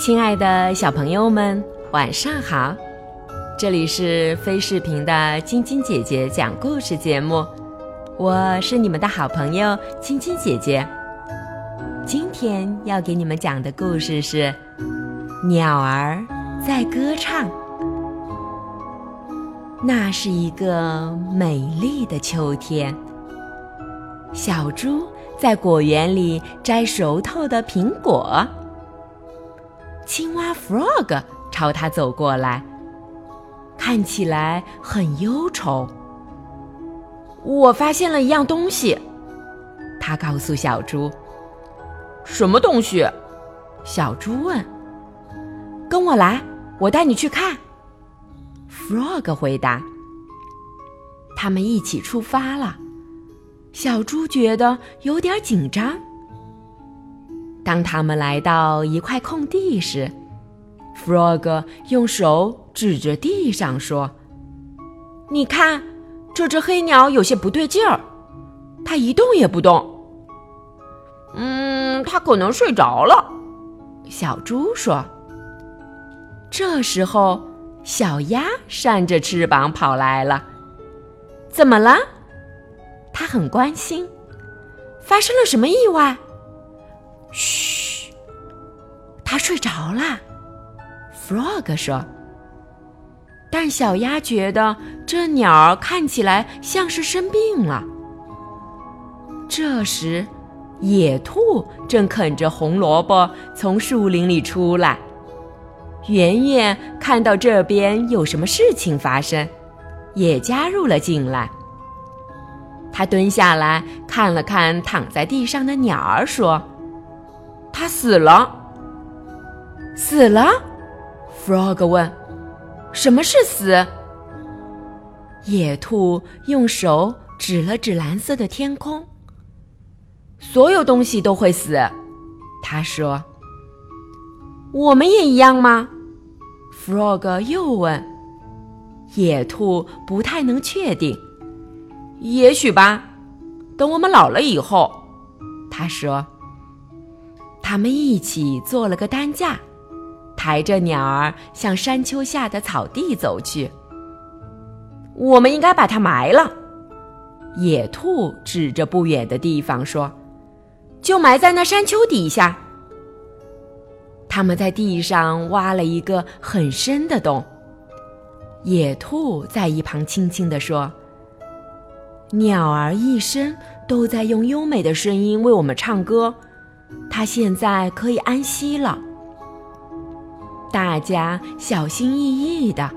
亲爱的小朋友们，晚上好！这里是飞视频的晶晶姐姐讲故事节目，我是你们的好朋友晶晶姐姐。今天要给你们讲的故事是《鸟儿在歌唱》。那是一个美丽的秋天，小猪在果园里摘熟透的苹果。青蛙 Frog 朝他走过来，看起来很忧愁。我发现了一样东西，他告诉小猪。什么东西？小猪问。跟我来，我带你去看。Frog 回答。他们一起出发了。小猪觉得有点紧张。当他们来到一块空地时，Frog 用手指着地上说：“你看，这只黑鸟有些不对劲儿，它一动也不动。”“嗯，它可能睡着了。”小猪说。这时候，小鸭扇着翅膀跑来了。“怎么了？”他很关心。“发生了什么意外？”嘘，他睡着了。Frog 说。但小鸭觉得这鸟儿看起来像是生病了。这时，野兔正啃着红萝卜从树林里出来。圆圆看到这边有什么事情发生，也加入了进来。他蹲下来看了看躺在地上的鸟儿，说。他死了，死了。Frog 问：“什么是死？”野兔用手指了指蓝色的天空。所有东西都会死，他说。我们也一样吗？Frog 又问。野兔不太能确定。也许吧，等我们老了以后，他说。他们一起做了个担架，抬着鸟儿向山丘下的草地走去。我们应该把它埋了，野兔指着不远的地方说：“就埋在那山丘底下。”他们在地上挖了一个很深的洞。野兔在一旁轻轻地说：“鸟儿一生都在用优美的声音为我们唱歌。”它现在可以安息了。大家小心翼翼地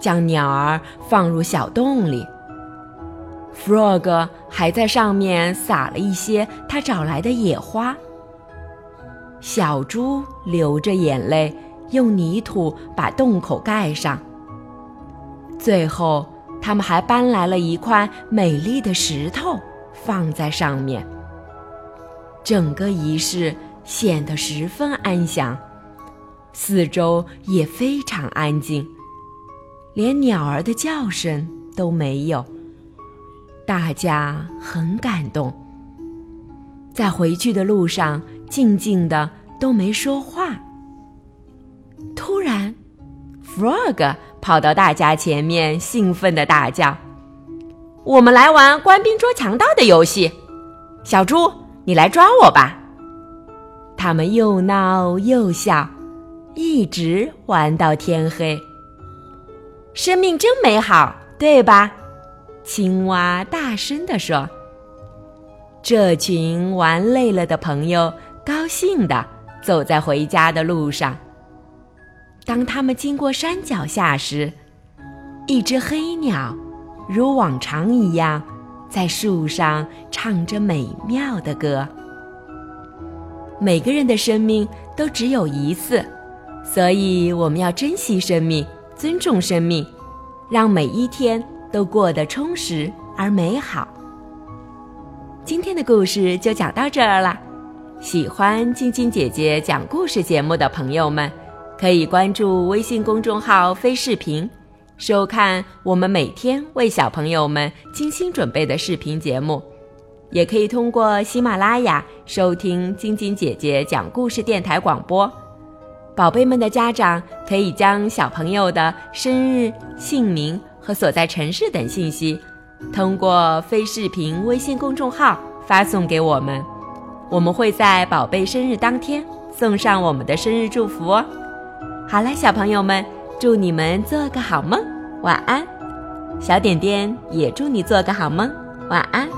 将鸟儿放入小洞里。Frog 还在上面撒了一些他找来的野花。小猪流着眼泪用泥土把洞口盖上。最后，他们还搬来了一块美丽的石头放在上面。整个仪式显得十分安详，四周也非常安静，连鸟儿的叫声都没有。大家很感动，在回去的路上静静的都没说话。突然，Frog 跑到大家前面，兴奋的大叫：“我们来玩官兵捉强盗的游戏！”小猪。你来抓我吧！他们又闹又笑，一直玩到天黑。生命真美好，对吧？青蛙大声地说。这群玩累了的朋友高兴地走在回家的路上。当他们经过山脚下时，一只黑鸟如往常一样。在树上唱着美妙的歌。每个人的生命都只有一次，所以我们要珍惜生命，尊重生命，让每一天都过得充实而美好。今天的故事就讲到这儿了。喜欢晶晶姐姐讲故事节目的朋友们，可以关注微信公众号“飞视频”。收看我们每天为小朋友们精心准备的视频节目，也可以通过喜马拉雅收听晶晶姐姐讲故事电台广播。宝贝们的家长可以将小朋友的生日、姓名和所在城市等信息，通过非视频微信公众号发送给我们，我们会在宝贝生日当天送上我们的生日祝福哦。好了，小朋友们，祝你们做个好梦，晚安。小点点也祝你做个好梦，晚安。